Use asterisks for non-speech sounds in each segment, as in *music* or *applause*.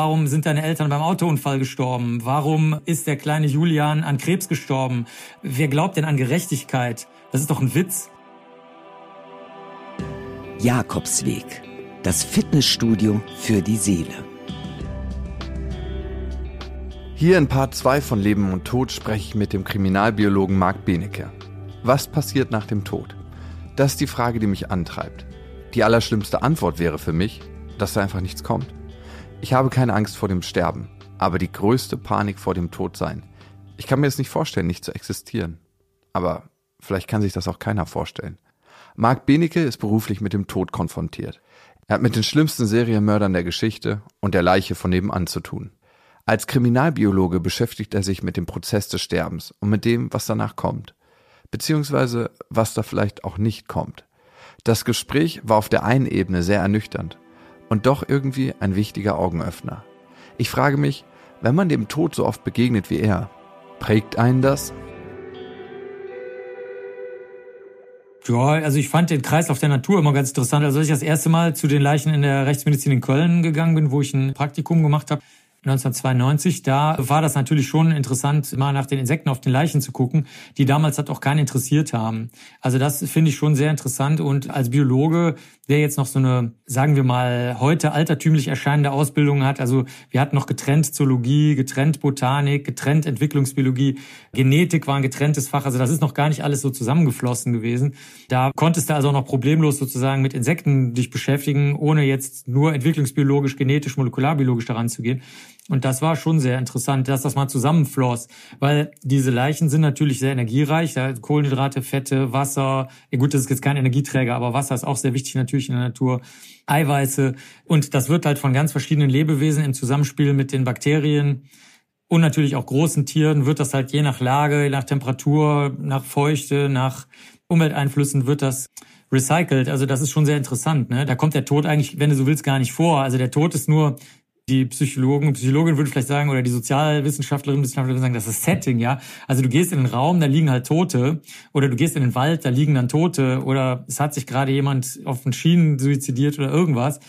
Warum sind deine Eltern beim Autounfall gestorben? Warum ist der kleine Julian an Krebs gestorben? Wer glaubt denn an Gerechtigkeit? Das ist doch ein Witz. Jakobsweg, das Fitnessstudio für die Seele. Hier in Part 2 von Leben und Tod spreche ich mit dem Kriminalbiologen Marc Benecke. Was passiert nach dem Tod? Das ist die Frage, die mich antreibt. Die allerschlimmste Antwort wäre für mich, dass da einfach nichts kommt. Ich habe keine Angst vor dem Sterben, aber die größte Panik vor dem Tod sein. Ich kann mir es nicht vorstellen, nicht zu existieren. Aber vielleicht kann sich das auch keiner vorstellen. Marc Benecke ist beruflich mit dem Tod konfrontiert. Er hat mit den schlimmsten Serienmördern der Geschichte und der Leiche von nebenan zu tun. Als Kriminalbiologe beschäftigt er sich mit dem Prozess des Sterbens und mit dem, was danach kommt. Beziehungsweise, was da vielleicht auch nicht kommt. Das Gespräch war auf der einen Ebene sehr ernüchternd und doch irgendwie ein wichtiger Augenöffner. Ich frage mich, wenn man dem Tod so oft begegnet wie er, prägt einen das? Ja, also ich fand den Kreislauf der Natur immer ganz interessant. Also als ich das erste Mal zu den Leichen in der Rechtsmedizin in Köln gegangen bin, wo ich ein Praktikum gemacht habe, 1992, da war das natürlich schon interessant, mal nach den Insekten auf den Leichen zu gucken, die damals hat auch keinen interessiert haben. Also das finde ich schon sehr interessant und als Biologe, der jetzt noch so eine, sagen wir mal, heute altertümlich erscheinende Ausbildung hat, also wir hatten noch getrennt Zoologie, getrennt Botanik, getrennt Entwicklungsbiologie, Genetik war ein getrenntes Fach, also das ist noch gar nicht alles so zusammengeflossen gewesen. Da konntest du also auch noch problemlos sozusagen mit Insekten dich beschäftigen, ohne jetzt nur entwicklungsbiologisch, genetisch, molekularbiologisch daran zu gehen. Und das war schon sehr interessant, dass das mal zusammenfloss, weil diese Leichen sind natürlich sehr energiereich, Kohlenhydrate, Fette, Wasser. Ja gut, das ist jetzt kein Energieträger, aber Wasser ist auch sehr wichtig natürlich in der Natur. Eiweiße und das wird halt von ganz verschiedenen Lebewesen im Zusammenspiel mit den Bakterien und natürlich auch großen Tieren wird das halt je nach Lage, nach Temperatur, nach Feuchte, nach Umwelteinflüssen wird das recycelt. Also das ist schon sehr interessant. Ne? Da kommt der Tod eigentlich, wenn du so willst, gar nicht vor. Also der Tod ist nur die Psychologen, Psychologin würde vielleicht sagen, oder die Sozialwissenschaftlerinnen, Wissenschaftler sagen, das ist Setting, ja. Also du gehst in den Raum, da liegen halt Tote, oder du gehst in den Wald, da liegen dann Tote, oder es hat sich gerade jemand auf den Schienen suizidiert oder irgendwas.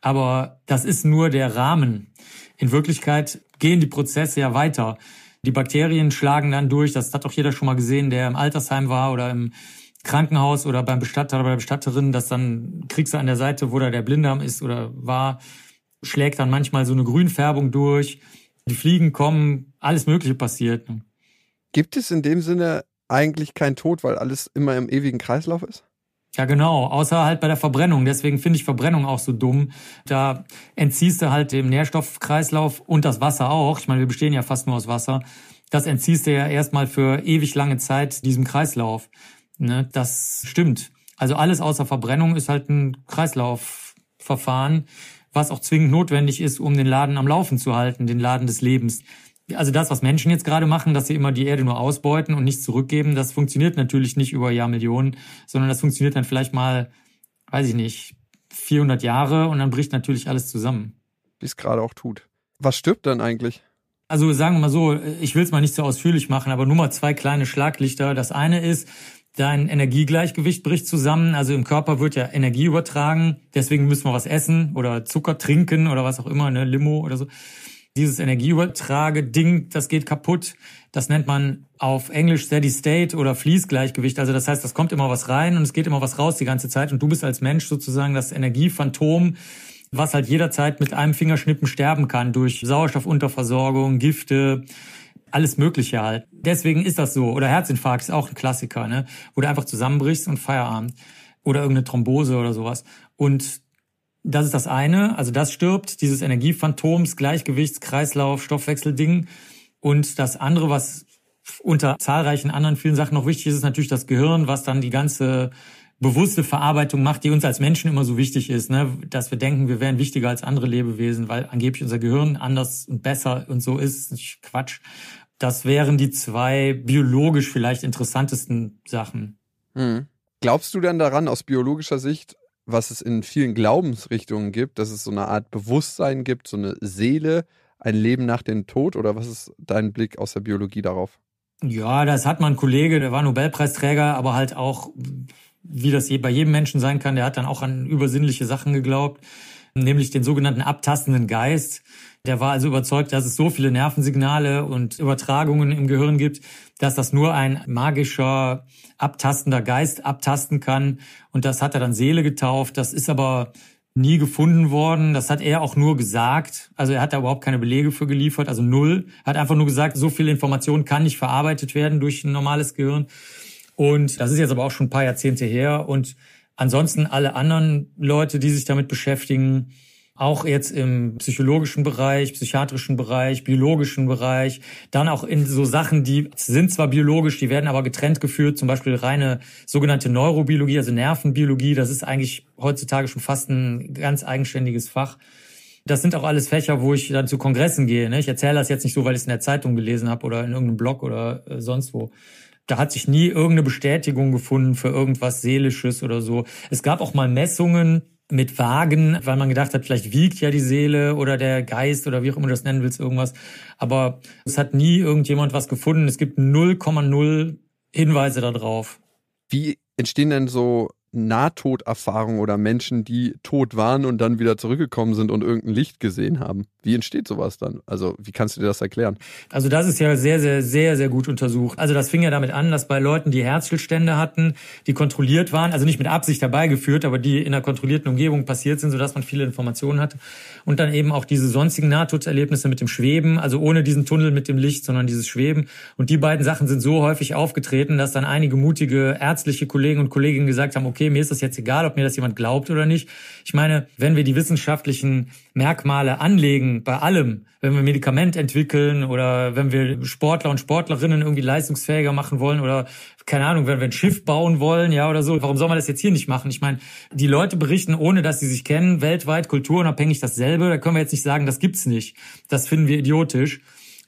Aber das ist nur der Rahmen. In Wirklichkeit gehen die Prozesse ja weiter. Die Bakterien schlagen dann durch, das hat doch jeder schon mal gesehen, der im Altersheim war oder im Krankenhaus oder beim Bestatter oder bei der Bestatterin, dass dann kriegst du an der Seite, wo da der Blinddarm ist oder war, schlägt dann manchmal so eine Grünfärbung durch. Die Fliegen kommen, alles Mögliche passiert. Gibt es in dem Sinne eigentlich keinen Tod, weil alles immer im ewigen Kreislauf ist? Ja, genau. Außer halt bei der Verbrennung. Deswegen finde ich Verbrennung auch so dumm. Da entziehst du halt dem Nährstoffkreislauf und das Wasser auch. Ich meine, wir bestehen ja fast nur aus Wasser. Das entziehst du ja erstmal für ewig lange Zeit diesem Kreislauf. Ne, das stimmt. Also alles außer Verbrennung ist halt ein Kreislaufverfahren was auch zwingend notwendig ist, um den Laden am Laufen zu halten, den Laden des Lebens. Also das, was Menschen jetzt gerade machen, dass sie immer die Erde nur ausbeuten und nichts zurückgeben, das funktioniert natürlich nicht über Jahrmillionen, sondern das funktioniert dann vielleicht mal, weiß ich nicht, 400 Jahre und dann bricht natürlich alles zusammen. Wie es gerade auch tut. Was stirbt dann eigentlich? Also sagen wir mal so, ich will es mal nicht so ausführlich machen, aber nur mal zwei kleine Schlaglichter. Das eine ist, dein Energiegleichgewicht bricht zusammen. Also im Körper wird ja Energie übertragen. Deswegen müssen wir was essen oder Zucker trinken oder was auch immer, ne, Limo oder so. Dieses Energieübertrage-Ding, das geht kaputt. Das nennt man auf Englisch Steady State oder Fließgleichgewicht. Also das heißt, das kommt immer was rein und es geht immer was raus die ganze Zeit. Und du bist als Mensch sozusagen das Energiephantom, was halt jederzeit mit einem Fingerschnippen sterben kann durch Sauerstoffunterversorgung, Gifte, alles Mögliche halt. Deswegen ist das so. Oder Herzinfarkt ist auch ein Klassiker, ne? Wo du einfach zusammenbrichst und Feierabend. Oder irgendeine Thrombose oder sowas. Und das ist das eine. Also das stirbt, dieses Energiephantoms, Gleichgewichts, Kreislauf, Stoffwechselding. Und das andere, was unter zahlreichen anderen vielen Sachen noch wichtig ist, ist natürlich das Gehirn, was dann die ganze bewusste Verarbeitung macht, die uns als Menschen immer so wichtig ist, ne? dass wir denken, wir wären wichtiger als andere Lebewesen, weil angeblich unser Gehirn anders und besser und so ist. Quatsch. Das wären die zwei biologisch vielleicht interessantesten Sachen. Hm. Glaubst du denn daran aus biologischer Sicht, was es in vielen Glaubensrichtungen gibt, dass es so eine Art Bewusstsein gibt, so eine Seele, ein Leben nach dem Tod? Oder was ist dein Blick aus der Biologie darauf? Ja, das hat mein Kollege, der war Nobelpreisträger, aber halt auch, wie das bei jedem Menschen sein kann, der hat dann auch an übersinnliche Sachen geglaubt. nämlich den sogenannten abtastenden Geist. Der war also überzeugt, dass es so viele Nervensignale und Übertragungen im Gehirn gibt, dass das nur ein magischer, abtastender Geist abtasten kann. Und das hat er dann Seele getauft. Das ist aber nie gefunden worden. Das hat er auch nur gesagt. Also er hat da überhaupt keine Belege für geliefert, also null. Er hat einfach nur gesagt, so viel Information kann nicht verarbeitet werden durch ein normales Gehirn. Und das ist jetzt aber auch schon ein paar Jahrzehnte her. Und ansonsten alle anderen Leute, die sich damit beschäftigen, auch jetzt im psychologischen Bereich, psychiatrischen Bereich, biologischen Bereich, dann auch in so Sachen, die sind zwar biologisch, die werden aber getrennt geführt, zum Beispiel reine sogenannte Neurobiologie, also Nervenbiologie, das ist eigentlich heutzutage schon fast ein ganz eigenständiges Fach. Das sind auch alles Fächer, wo ich dann zu Kongressen gehe. Ne? Ich erzähle das jetzt nicht so, weil ich es in der Zeitung gelesen habe oder in irgendeinem Blog oder äh, sonst wo. Da hat sich nie irgendeine Bestätigung gefunden für irgendwas Seelisches oder so. Es gab auch mal Messungen, mit Wagen, weil man gedacht hat, vielleicht wiegt ja die Seele oder der Geist oder wie auch immer du das nennen willst, irgendwas. Aber es hat nie irgendjemand was gefunden. Es gibt 0,0 Hinweise darauf. Wie entstehen denn so Nahtoderfahrungen oder Menschen, die tot waren und dann wieder zurückgekommen sind und irgendein Licht gesehen haben? Wie entsteht sowas dann? Also, wie kannst du dir das erklären? Also, das ist ja sehr, sehr, sehr, sehr gut untersucht. Also, das fing ja damit an, dass bei Leuten, die Herzstillstände hatten, die kontrolliert waren, also nicht mit Absicht herbeigeführt, aber die in einer kontrollierten Umgebung passiert sind, sodass man viele Informationen hatte. Und dann eben auch diese sonstigen Nahtoderlebnisse mit dem Schweben, also ohne diesen Tunnel mit dem Licht, sondern dieses Schweben. Und die beiden Sachen sind so häufig aufgetreten, dass dann einige mutige ärztliche Kollegen und Kolleginnen gesagt haben, okay, mir ist das jetzt egal, ob mir das jemand glaubt oder nicht. Ich meine, wenn wir die wissenschaftlichen Merkmale anlegen bei allem, wenn wir Medikament entwickeln oder wenn wir Sportler und Sportlerinnen irgendwie leistungsfähiger machen wollen oder keine Ahnung, wenn wir ein Schiff bauen wollen, ja oder so, warum soll man das jetzt hier nicht machen? Ich meine, die Leute berichten, ohne dass sie sich kennen, weltweit kulturunabhängig dasselbe. Da können wir jetzt nicht sagen, das gibt's nicht. Das finden wir idiotisch.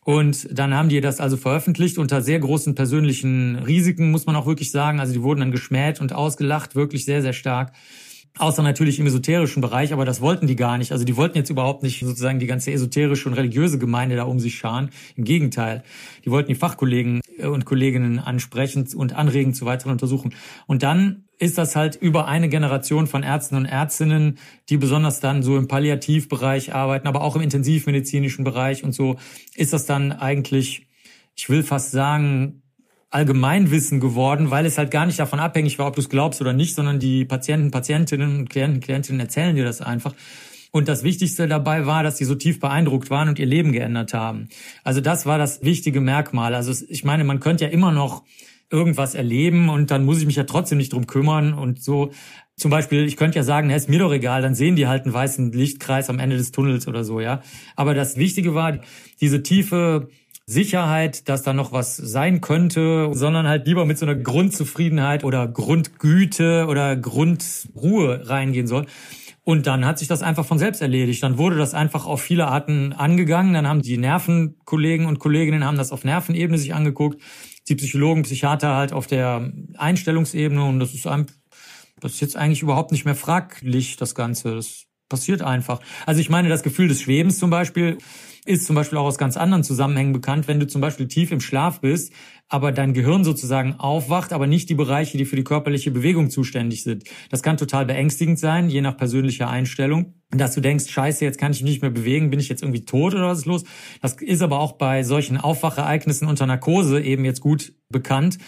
Und dann haben die das also veröffentlicht unter sehr großen persönlichen Risiken, muss man auch wirklich sagen. Also die wurden dann geschmäht und ausgelacht, wirklich sehr, sehr stark. Außer natürlich im esoterischen Bereich, aber das wollten die gar nicht. Also die wollten jetzt überhaupt nicht sozusagen die ganze esoterische und religiöse Gemeinde da um sich scharen. Im Gegenteil. Die wollten die Fachkollegen äh, und Kolleginnen ansprechen und anregen zu weiteren Untersuchungen. Und dann ist das halt über eine Generation von Ärzten und Ärztinnen, die besonders dann so im Palliativbereich arbeiten, aber auch im intensivmedizinischen Bereich und so, ist das dann eigentlich, ich will fast sagen, Allgemeinwissen geworden, weil es halt gar nicht davon abhängig war, ob du es glaubst oder nicht, sondern die Patienten, Patientinnen und Klienten, Klientinnen erzählen dir das einfach. Und das Wichtigste dabei war, dass sie so tief beeindruckt waren und ihr Leben geändert haben. Also das war das wichtige Merkmal. Also ich meine, man könnte ja immer noch irgendwas erleben und dann muss ich mich ja trotzdem nicht drum kümmern und so. Zum Beispiel, ich könnte ja sagen, ist mir doch egal, dann sehen die halt einen weißen Lichtkreis am Ende des Tunnels oder so, ja. Aber das Wichtige war, diese tiefe Sicherheit, dass da noch was sein könnte, sondern halt lieber mit so einer Grundzufriedenheit oder Grundgüte oder Grundruhe reingehen soll. Und dann hat sich das einfach von selbst erledigt. Dann wurde das einfach auf viele Arten angegangen. Dann haben die Nervenkollegen und Kolleginnen haben das auf Nervenebene sich angeguckt. Die Psychologen, Psychiater halt auf der Einstellungsebene. Und das ist, ein, das ist jetzt eigentlich überhaupt nicht mehr fraglich, das Ganze. Das passiert einfach. Also ich meine, das Gefühl des Schwebens zum Beispiel ist zum Beispiel auch aus ganz anderen Zusammenhängen bekannt, wenn du zum Beispiel tief im Schlaf bist, aber dein Gehirn sozusagen aufwacht, aber nicht die Bereiche, die für die körperliche Bewegung zuständig sind. Das kann total beängstigend sein, je nach persönlicher Einstellung. Dass du denkst, scheiße, jetzt kann ich mich nicht mehr bewegen, bin ich jetzt irgendwie tot oder was ist los? Das ist aber auch bei solchen Aufwachereignissen unter Narkose eben jetzt gut bekannt,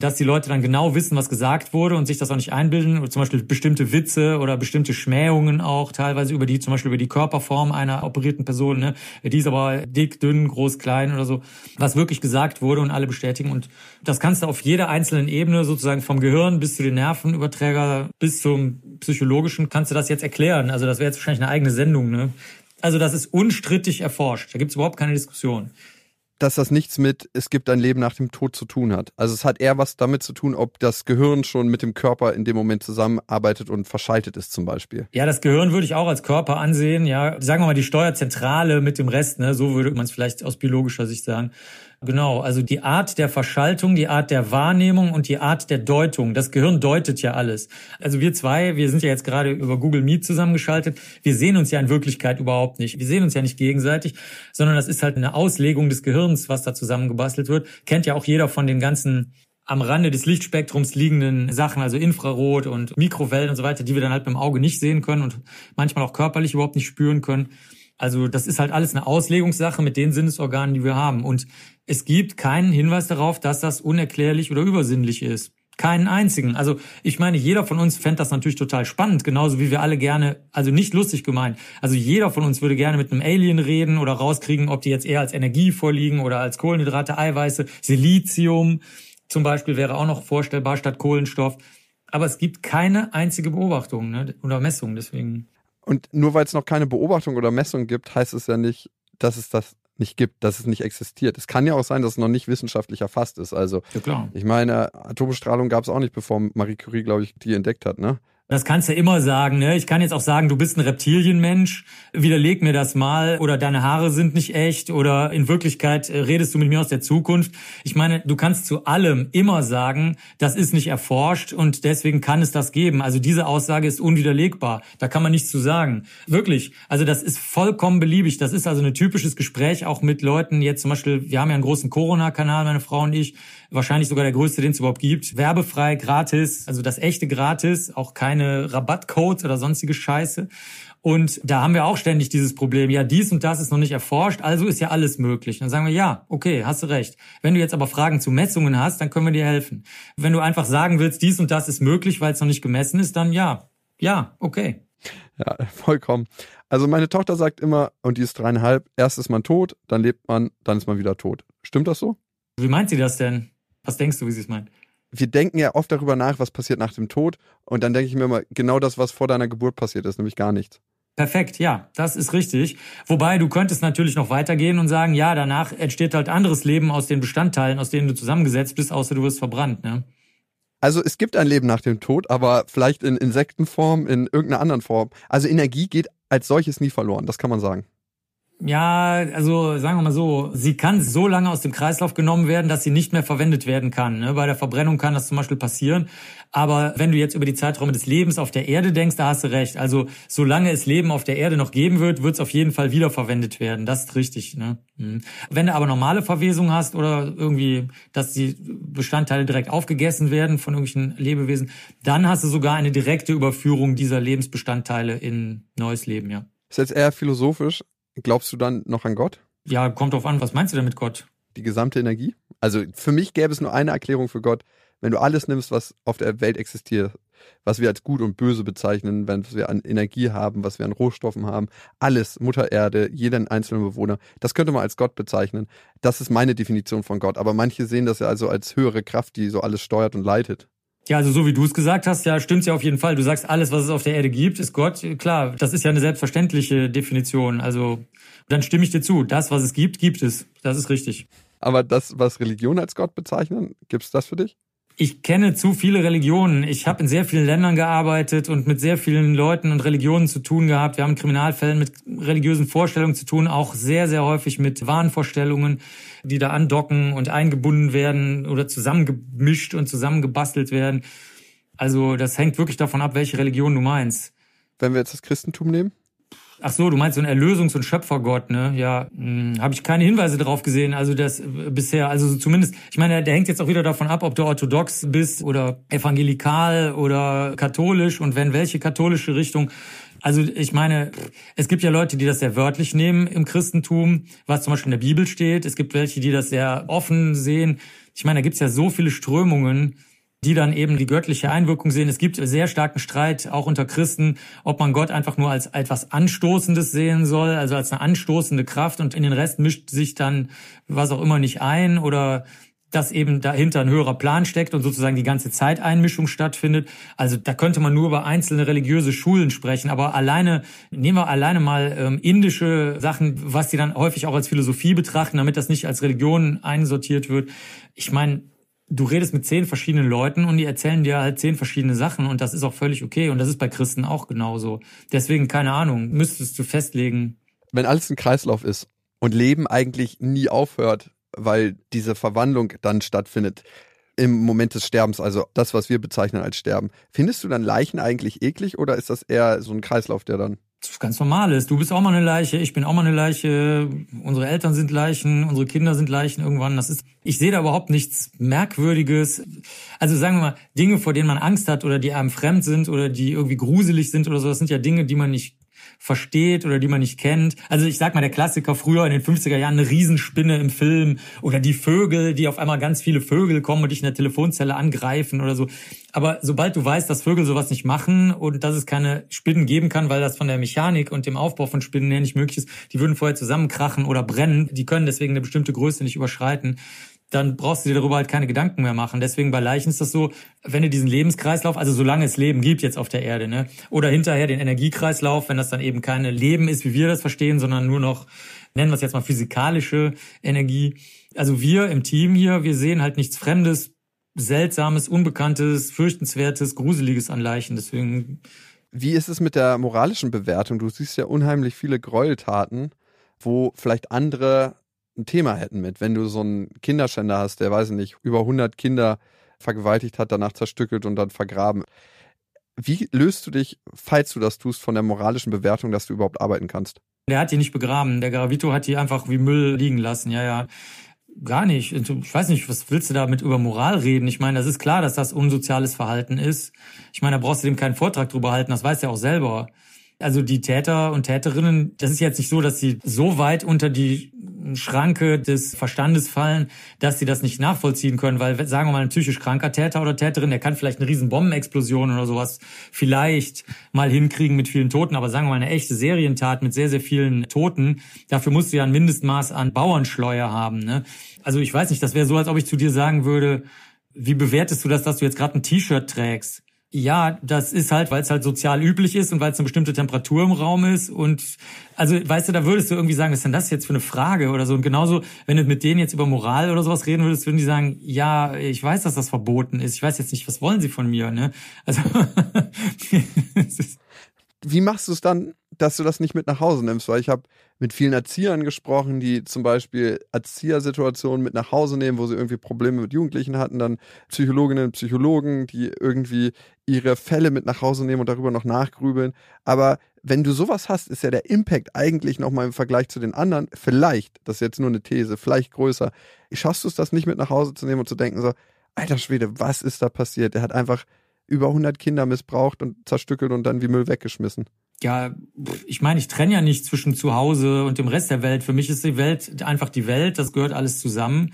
dass die Leute dann genau wissen, was gesagt wurde und sich das auch nicht einbilden. Zum Beispiel bestimmte Witze oder bestimmte Schmähungen auch teilweise über die, zum Beispiel über die Körperform einer operierten Person. Ne? Die ist aber dick, dünn, groß, klein oder so. Was wirklich gesagt wurde und alle bestätigen. Und das kannst du auf jeder einzelnen Ebene sozusagen vom Gehirn bis zu den Nervenüberträger bis zum psychologischen kannst du das jetzt erklären. Also das wäre jetzt wahrscheinlich eine eigene Sendung. Ne? Also das ist unstrittig erforscht. Da gibt es überhaupt keine Diskussion dass das nichts mit es gibt ein Leben nach dem Tod zu tun hat. Also es hat eher was damit zu tun, ob das Gehirn schon mit dem Körper in dem Moment zusammenarbeitet und verschaltet ist zum Beispiel. Ja, das Gehirn würde ich auch als Körper ansehen. Ja, sagen wir mal die Steuerzentrale mit dem Rest. Ne, so würde man es vielleicht aus biologischer Sicht sagen. Genau, also die Art der Verschaltung, die Art der Wahrnehmung und die Art der Deutung. Das Gehirn deutet ja alles. Also wir zwei, wir sind ja jetzt gerade über Google Meet zusammengeschaltet. Wir sehen uns ja in Wirklichkeit überhaupt nicht. Wir sehen uns ja nicht gegenseitig, sondern das ist halt eine Auslegung des Gehirns, was da zusammengebastelt wird. Kennt ja auch jeder von den ganzen am Rande des Lichtspektrums liegenden Sachen, also Infrarot und Mikrowellen und so weiter, die wir dann halt mit dem Auge nicht sehen können und manchmal auch körperlich überhaupt nicht spüren können. Also das ist halt alles eine Auslegungssache mit den Sinnesorganen, die wir haben. Und es gibt keinen Hinweis darauf, dass das unerklärlich oder übersinnlich ist. Keinen einzigen. Also ich meine, jeder von uns fände das natürlich total spannend, genauso wie wir alle gerne, also nicht lustig gemeint, also jeder von uns würde gerne mit einem Alien reden oder rauskriegen, ob die jetzt eher als Energie vorliegen oder als Kohlenhydrate, Eiweiße, Silizium zum Beispiel wäre auch noch vorstellbar statt Kohlenstoff. Aber es gibt keine einzige Beobachtung ne, oder Messung, deswegen. Und nur weil es noch keine Beobachtung oder Messung gibt, heißt es ja nicht, dass es das nicht gibt, dass es nicht existiert. Es kann ja auch sein, dass es noch nicht wissenschaftlich erfasst ist. Also, ja, ich meine, Atombestrahlung gab es auch nicht, bevor Marie Curie, glaube ich, die entdeckt hat, ne? Das kannst du immer sagen, ne? Ich kann jetzt auch sagen, du bist ein Reptilienmensch, widerleg mir das mal oder deine Haare sind nicht echt oder in Wirklichkeit äh, redest du mit mir aus der Zukunft. Ich meine, du kannst zu allem immer sagen, das ist nicht erforscht und deswegen kann es das geben. Also diese Aussage ist unwiderlegbar. Da kann man nichts zu sagen. Wirklich. Also das ist vollkommen beliebig. Das ist also ein typisches Gespräch auch mit Leuten jetzt zum Beispiel, wir haben ja einen großen Corona-Kanal, meine Frau und ich wahrscheinlich sogar der größte, den es überhaupt gibt. Werbefrei, gratis, also das echte gratis, auch keine Rabattcodes oder sonstige Scheiße. Und da haben wir auch ständig dieses Problem, ja, dies und das ist noch nicht erforscht, also ist ja alles möglich. Dann sagen wir, ja, okay, hast du recht. Wenn du jetzt aber Fragen zu Messungen hast, dann können wir dir helfen. Wenn du einfach sagen willst, dies und das ist möglich, weil es noch nicht gemessen ist, dann ja, ja, okay. Ja, vollkommen. Also meine Tochter sagt immer, und die ist dreieinhalb, erst ist man tot, dann lebt man, dann ist man wieder tot. Stimmt das so? Wie meint sie das denn? Was denkst du, wie sie es meint? Wir denken ja oft darüber nach, was passiert nach dem Tod. Und dann denke ich mir immer, genau das, was vor deiner Geburt passiert ist, nämlich gar nichts. Perfekt, ja, das ist richtig. Wobei du könntest natürlich noch weitergehen und sagen, ja, danach entsteht halt anderes Leben aus den Bestandteilen, aus denen du zusammengesetzt bist, außer du wirst verbrannt. Ne? Also es gibt ein Leben nach dem Tod, aber vielleicht in Insektenform, in irgendeiner anderen Form. Also Energie geht als solches nie verloren, das kann man sagen. Ja, also sagen wir mal so, sie kann so lange aus dem Kreislauf genommen werden, dass sie nicht mehr verwendet werden kann. Ne? Bei der Verbrennung kann das zum Beispiel passieren. Aber wenn du jetzt über die Zeiträume des Lebens auf der Erde denkst, da hast du recht. Also solange es Leben auf der Erde noch geben wird, wird es auf jeden Fall wiederverwendet werden. Das ist richtig. Ne? Mhm. Wenn du aber normale Verwesung hast oder irgendwie, dass die Bestandteile direkt aufgegessen werden von irgendwelchen Lebewesen, dann hast du sogar eine direkte Überführung dieser Lebensbestandteile in neues Leben, ja. Ist jetzt eher philosophisch, Glaubst du dann noch an Gott? Ja, kommt drauf an. Was meinst du denn mit Gott? Die gesamte Energie? Also für mich gäbe es nur eine Erklärung für Gott. Wenn du alles nimmst, was auf der Welt existiert, was wir als gut und böse bezeichnen, was wir an Energie haben, was wir an Rohstoffen haben, alles, Mutter Erde, jeden einzelnen Bewohner, das könnte man als Gott bezeichnen. Das ist meine Definition von Gott. Aber manche sehen das ja also als höhere Kraft, die so alles steuert und leitet. Ja, also so wie du es gesagt hast, ja, stimmt's ja auf jeden Fall. Du sagst, alles, was es auf der Erde gibt, ist Gott. Klar, das ist ja eine selbstverständliche Definition. Also dann stimme ich dir zu. Das, was es gibt, gibt es. Das ist richtig. Aber das, was Religion als Gott bezeichnen, gibt's das für dich? Ich kenne zu viele Religionen. Ich habe in sehr vielen Ländern gearbeitet und mit sehr vielen Leuten und Religionen zu tun gehabt. Wir haben in Kriminalfällen mit religiösen Vorstellungen zu tun, auch sehr, sehr häufig mit Wahnvorstellungen, die da andocken und eingebunden werden oder zusammengemischt und zusammengebastelt werden. Also das hängt wirklich davon ab, welche Religion du meinst. Wenn wir jetzt das Christentum nehmen? Ach so, du meinst so ein Erlösungs- und Schöpfergott, ne? Ja, hm, habe ich keine Hinweise darauf gesehen. Also das äh, bisher, also zumindest, ich meine, der hängt jetzt auch wieder davon ab, ob du orthodox bist oder evangelikal oder katholisch und wenn welche katholische Richtung. Also ich meine, es gibt ja Leute, die das sehr wörtlich nehmen im Christentum, was zum Beispiel in der Bibel steht. Es gibt welche, die das sehr offen sehen. Ich meine, da gibt's ja so viele Strömungen die dann eben die göttliche Einwirkung sehen. Es gibt sehr starken Streit, auch unter Christen, ob man Gott einfach nur als etwas Anstoßendes sehen soll, also als eine anstoßende Kraft und in den Rest mischt sich dann was auch immer nicht ein oder dass eben dahinter ein höherer Plan steckt und sozusagen die ganze Zeiteinmischung stattfindet. Also da könnte man nur über einzelne religiöse Schulen sprechen, aber alleine, nehmen wir alleine mal ähm, indische Sachen, was die dann häufig auch als Philosophie betrachten, damit das nicht als Religion einsortiert wird. Ich meine, du redest mit zehn verschiedenen Leuten und die erzählen dir halt zehn verschiedene Sachen und das ist auch völlig okay und das ist bei Christen auch genauso. Deswegen, keine Ahnung, müsstest du festlegen. Wenn alles ein Kreislauf ist und Leben eigentlich nie aufhört, weil diese Verwandlung dann stattfindet im Moment des Sterbens, also das, was wir bezeichnen als Sterben, findest du dann Leichen eigentlich eklig oder ist das eher so ein Kreislauf, der dann ganz normal ist. Du bist auch mal eine Leiche, ich bin auch mal eine Leiche, unsere Eltern sind Leichen, unsere Kinder sind Leichen irgendwann. Das ist, ich sehe da überhaupt nichts Merkwürdiges. Also sagen wir mal, Dinge, vor denen man Angst hat oder die einem fremd sind oder die irgendwie gruselig sind oder so, das sind ja Dinge, die man nicht versteht oder die man nicht kennt. Also ich sag mal, der Klassiker früher in den 50er Jahren, eine Riesenspinne im Film oder die Vögel, die auf einmal ganz viele Vögel kommen und dich in der Telefonzelle angreifen oder so. Aber sobald du weißt, dass Vögel sowas nicht machen und dass es keine Spinnen geben kann, weil das von der Mechanik und dem Aufbau von Spinnen her nicht möglich ist, die würden vorher zusammenkrachen oder brennen, die können deswegen eine bestimmte Größe nicht überschreiten dann brauchst du dir darüber halt keine Gedanken mehr machen. Deswegen bei Leichen ist das so, wenn du diesen Lebenskreislauf, also solange es Leben gibt jetzt auf der Erde, ne, oder hinterher den Energiekreislauf, wenn das dann eben keine Leben ist, wie wir das verstehen, sondern nur noch, nennen wir es jetzt mal physikalische Energie. Also wir im Team hier, wir sehen halt nichts Fremdes, Seltsames, Unbekanntes, Fürchtenswertes, Gruseliges an Leichen. Deswegen. Wie ist es mit der moralischen Bewertung? Du siehst ja unheimlich viele Gräueltaten, wo vielleicht andere ein Thema hätten mit. Wenn du so einen Kinderschänder hast, der, weiß ich nicht, über 100 Kinder vergewaltigt hat, danach zerstückelt und dann vergraben. Wie löst du dich, falls du das tust, von der moralischen Bewertung, dass du überhaupt arbeiten kannst? Der hat die nicht begraben. Der Gravito hat die einfach wie Müll liegen lassen. Ja, ja. Gar nicht. Ich weiß nicht, was willst du damit über Moral reden? Ich meine, das ist klar, dass das unsoziales Verhalten ist. Ich meine, da brauchst du dem keinen Vortrag drüber halten. Das weiß er auch selber. Also die Täter und Täterinnen, das ist jetzt nicht so, dass sie so weit unter die Schranke des Verstandes fallen, dass sie das nicht nachvollziehen können, weil sagen wir mal ein psychisch kranker Täter oder Täterin, der kann vielleicht eine riesen Bombenexplosion oder sowas vielleicht mal hinkriegen mit vielen Toten, aber sagen wir mal eine echte Serientat mit sehr, sehr vielen Toten, dafür musst du ja ein Mindestmaß an Bauernschleuer haben. Ne? Also ich weiß nicht, das wäre so, als ob ich zu dir sagen würde, wie bewertest du das, dass du jetzt gerade ein T-Shirt trägst? Ja, das ist halt, weil es halt sozial üblich ist und weil es eine bestimmte Temperatur im Raum ist. Und also, weißt du, da würdest du irgendwie sagen, was ist denn das jetzt für eine Frage oder so? Und genauso, wenn du mit denen jetzt über Moral oder sowas reden würdest, würden die sagen, ja, ich weiß, dass das verboten ist. Ich weiß jetzt nicht, was wollen sie von mir, ne? Also *laughs* Wie machst du es dann, dass du das nicht mit nach Hause nimmst? Weil ich habe mit vielen Erziehern gesprochen, die zum Beispiel Erziehersituationen mit nach Hause nehmen, wo sie irgendwie Probleme mit Jugendlichen hatten, dann Psychologinnen und Psychologen, die irgendwie ihre Fälle mit nach Hause nehmen und darüber noch nachgrübeln. Aber wenn du sowas hast, ist ja der Impact eigentlich nochmal im Vergleich zu den anderen vielleicht, das ist jetzt nur eine These, vielleicht größer. Schaffst du es, das nicht mit nach Hause zu nehmen und zu denken so, alter Schwede, was ist da passiert? Der hat einfach über 100 Kinder missbraucht und zerstückelt und dann wie Müll weggeschmissen ja, ich meine, ich trenne ja nicht zwischen zu Hause und dem Rest der Welt. Für mich ist die Welt einfach die Welt, das gehört alles zusammen.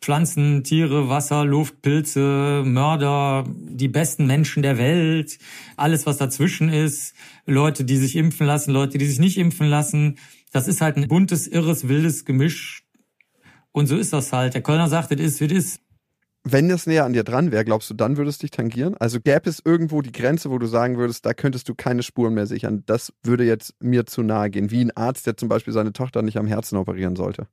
Pflanzen, Tiere, Wasser, Luft, Pilze, Mörder, die besten Menschen der Welt, alles, was dazwischen ist, Leute, die sich impfen lassen, Leute, die sich nicht impfen lassen. Das ist halt ein buntes, irres, wildes Gemisch. Und so ist das halt. Der Kölner sagt, es ist, wie es ist. Wenn das näher an dir dran wäre, glaubst du, dann würdest du dich tangieren? Also gäbe es irgendwo die Grenze, wo du sagen würdest, da könntest du keine Spuren mehr sichern. Das würde jetzt mir zu nahe gehen. Wie ein Arzt, der zum Beispiel seine Tochter nicht am Herzen operieren sollte.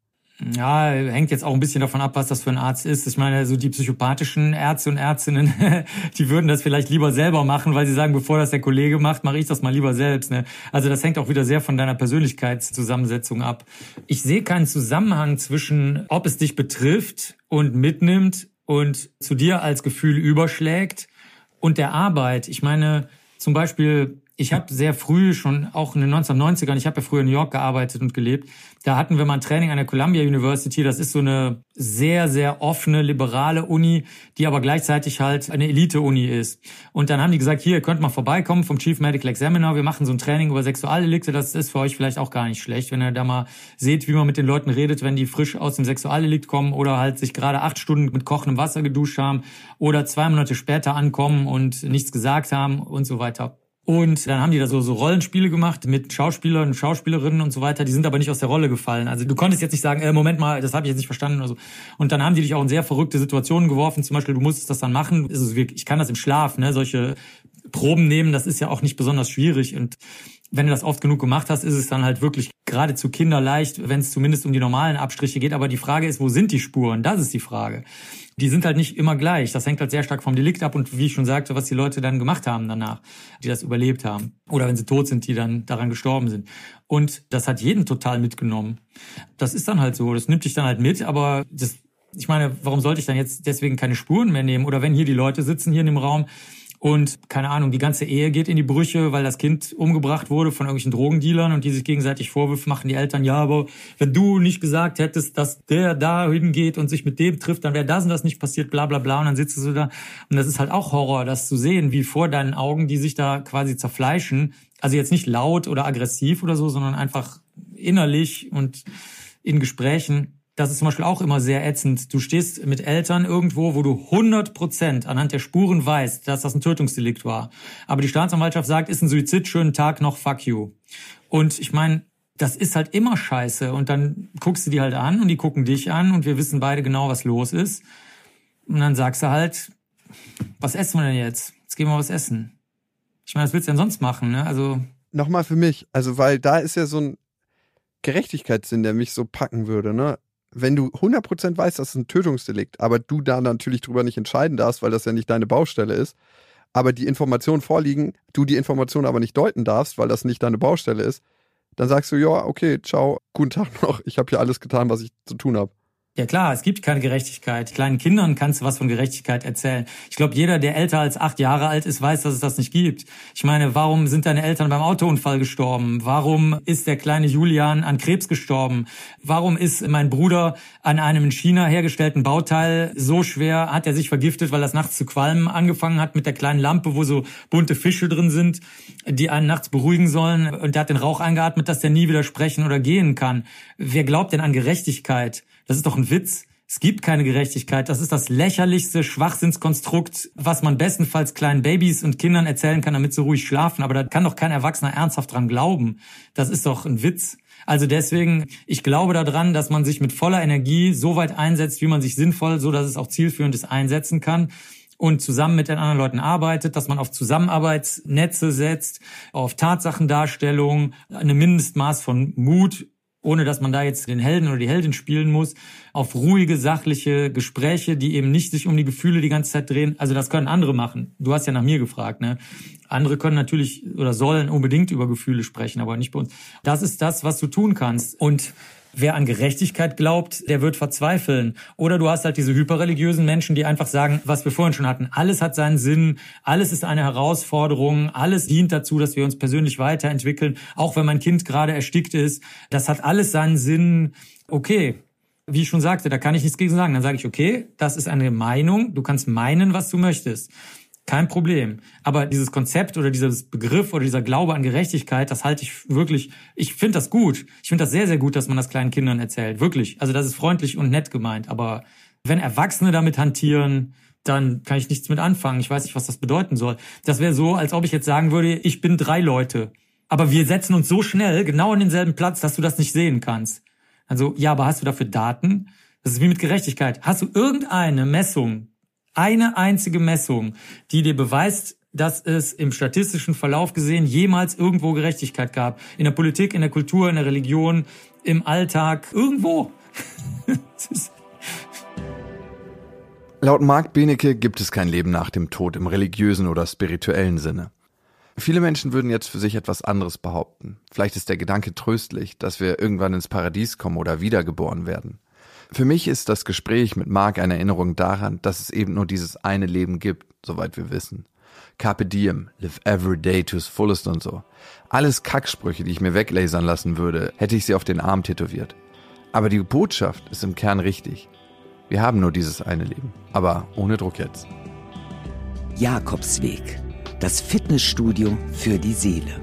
Ja, hängt jetzt auch ein bisschen davon ab, was das für ein Arzt ist. Ich meine, so die psychopathischen Ärzte und Ärztinnen, *laughs* die würden das vielleicht lieber selber machen, weil sie sagen, bevor das der Kollege macht, mache ich das mal lieber selbst. Ne? Also das hängt auch wieder sehr von deiner Persönlichkeitszusammensetzung ab. Ich sehe keinen Zusammenhang zwischen, ob es dich betrifft und mitnimmt und zu dir als Gefühl überschlägt und der Arbeit. Ich meine, zum Beispiel ich habe sehr früh schon, auch in den 1990ern, ich habe ja früher in New York gearbeitet und gelebt, da hatten wir mal ein Training an der Columbia University. Das ist so eine sehr, sehr offene, liberale Uni, die aber gleichzeitig halt eine Elite-Uni ist. Und dann haben die gesagt, hier, ihr könnt mal vorbeikommen vom Chief Medical Examiner. Wir machen so ein Training über Sexualdelikte. Das ist für euch vielleicht auch gar nicht schlecht, wenn ihr da mal seht, wie man mit den Leuten redet, wenn die frisch aus dem Sexualdelikt kommen oder halt sich gerade acht Stunden mit kochendem Wasser geduscht haben oder zwei Monate später ankommen und nichts gesagt haben und so weiter. Und dann haben die da so, so Rollenspiele gemacht mit Schauspielern und Schauspielerinnen und so weiter. Die sind aber nicht aus der Rolle gefallen. Also du konntest jetzt nicht sagen, äh, Moment mal, das habe ich jetzt nicht verstanden oder so. Und dann haben die dich auch in sehr verrückte Situationen geworfen. Zum Beispiel, du musstest das dann machen. Also ich kann das im Schlaf, ne? Solche Proben nehmen, das ist ja auch nicht besonders schwierig. Und wenn du das oft genug gemacht hast, ist es dann halt wirklich geradezu kinderleicht, wenn es zumindest um die normalen Abstriche geht. Aber die Frage ist, wo sind die Spuren? Das ist die Frage die sind halt nicht immer gleich. Das hängt halt sehr stark vom Delikt ab und wie ich schon sagte, was die Leute dann gemacht haben danach, die das überlebt haben. Oder wenn sie tot sind, die dann daran gestorben sind. Und das hat jeden total mitgenommen. Das ist dann halt so. Das nimmt dich dann halt mit, aber das, ich meine, warum sollte ich dann jetzt deswegen keine Spuren mehr nehmen? Oder wenn hier die Leute sitzen hier in dem Raum, Und keine Ahnung, die ganze Ehe geht in die Brüche, weil das Kind umgebracht wurde von irgendwelchen Drogendealern und die sich gegenseitig Vorwürfe machen, die Eltern, ja, aber wenn du nicht gesagt hättest, dass der da hingeht und sich mit dem trifft, dann wäre das und das nicht passiert, bla bla bla. Und dann sitzt du da. Und das ist halt auch Horror, das zu sehen, wie vor deinen Augen die sich da quasi zerfleischen. Also jetzt nicht laut oder aggressiv oder so, sondern einfach innerlich und in Gesprächen das ist zum Beispiel auch immer sehr ätzend. Du stehst mit Eltern irgendwo, wo du 100 Prozent anhand der Spuren weißt, dass das ein Tötungsdelikt war. Aber die Staatsanwaltschaft sagt, ist ein Suizid, schönen Tag noch, fuck you. Und ich meine, das ist halt immer scheiße. Und dann guckst du die halt an und die gucken dich an und wir wissen beide genau, was los ist. Und dann sagst du halt, was essen wir denn jetzt? Jetzt gehen wir was essen. Ich meine, was willst du denn sonst machen, ne? Also. Nochmal für mich, also weil da ist ja so ein Gerechtigkeitssinn, der mich so packen würde, ne? Wenn du 100% weißt, das ist ein Tötungsdelikt, aber du da natürlich drüber nicht entscheiden darfst, weil das ja nicht deine Baustelle ist, aber die Informationen vorliegen, du die Informationen aber nicht deuten darfst, weil das nicht deine Baustelle ist, dann sagst du, ja, okay, ciao, guten Tag noch, ich habe hier alles getan, was ich zu tun habe. Ja klar, es gibt keine Gerechtigkeit. Kleinen Kindern kannst du was von Gerechtigkeit erzählen. Ich glaube, jeder, der älter als acht Jahre alt ist, weiß, dass es das nicht gibt. Ich meine, warum sind deine Eltern beim Autounfall gestorben? Warum ist der kleine Julian an Krebs gestorben? Warum ist mein Bruder an einem in China hergestellten Bauteil so schwer, hat er sich vergiftet, weil das nachts zu qualmen angefangen hat mit der kleinen Lampe, wo so bunte Fische drin sind, die einen nachts beruhigen sollen. Und der hat den Rauch eingeatmet, dass der nie wieder sprechen oder gehen kann. Wer glaubt denn an Gerechtigkeit? Das ist doch ein Witz. Es gibt keine Gerechtigkeit. Das ist das lächerlichste Schwachsinnskonstrukt, was man bestenfalls kleinen Babys und Kindern erzählen kann, damit sie ruhig schlafen. Aber da kann doch kein Erwachsener ernsthaft dran glauben. Das ist doch ein Witz. Also deswegen, ich glaube daran, dass man sich mit voller Energie so weit einsetzt, wie man sich sinnvoll, so dass es auch zielführend ist, einsetzen kann und zusammen mit den anderen Leuten arbeitet, dass man auf Zusammenarbeitsnetze setzt, auf Tatsachendarstellung, eine Mindestmaß von Mut ohne dass man da jetzt den Helden oder die Heldin spielen muss, auf ruhige, sachliche Gespräche, die eben nicht sich um die Gefühle die ganze Zeit drehen. Also das können andere machen. Du hast ja nach mir gefragt, ne? Andere können natürlich oder sollen unbedingt über Gefühle sprechen, aber nicht bei uns. Das ist das, was du tun kannst. Und Wer an Gerechtigkeit glaubt, der wird verzweifeln. Oder du hast halt diese hyperreligiösen Menschen, die einfach sagen, was wir vorhin schon hatten, alles hat seinen Sinn, alles ist eine Herausforderung, alles dient dazu, dass wir uns persönlich weiterentwickeln, auch wenn mein Kind gerade erstickt ist. Das hat alles seinen Sinn. Okay, wie ich schon sagte, da kann ich nichts gegen sagen. Dann sage ich, okay, das ist eine Meinung, du kannst meinen, was du möchtest. Kein Problem. Aber dieses Konzept oder dieses Begriff oder dieser Glaube an Gerechtigkeit, das halte ich wirklich, ich finde das gut. Ich finde das sehr, sehr gut, dass man das kleinen Kindern erzählt. Wirklich. Also das ist freundlich und nett gemeint. Aber wenn Erwachsene damit hantieren, dann kann ich nichts mit anfangen. Ich weiß nicht, was das bedeuten soll. Das wäre so, als ob ich jetzt sagen würde, ich bin drei Leute. Aber wir setzen uns so schnell genau an denselben Platz, dass du das nicht sehen kannst. Also, ja, aber hast du dafür Daten? Das ist wie mit Gerechtigkeit. Hast du irgendeine Messung, eine einzige Messung, die dir beweist, dass es im statistischen Verlauf gesehen jemals irgendwo Gerechtigkeit gab. In der Politik, in der Kultur, in der Religion, im Alltag, irgendwo. *laughs* Laut Marc Benecke gibt es kein Leben nach dem Tod im religiösen oder spirituellen Sinne. Viele Menschen würden jetzt für sich etwas anderes behaupten. Vielleicht ist der Gedanke tröstlich, dass wir irgendwann ins Paradies kommen oder wiedergeboren werden. Für mich ist das Gespräch mit Marc eine Erinnerung daran, dass es eben nur dieses eine Leben gibt, soweit wir wissen. Carpe diem, live every day to its fullest und so. Alles Kacksprüche, die ich mir weglasern lassen würde, hätte ich sie auf den Arm tätowiert. Aber die Botschaft ist im Kern richtig. Wir haben nur dieses eine Leben, aber ohne Druck jetzt. Jakobsweg, das Fitnessstudio für die Seele.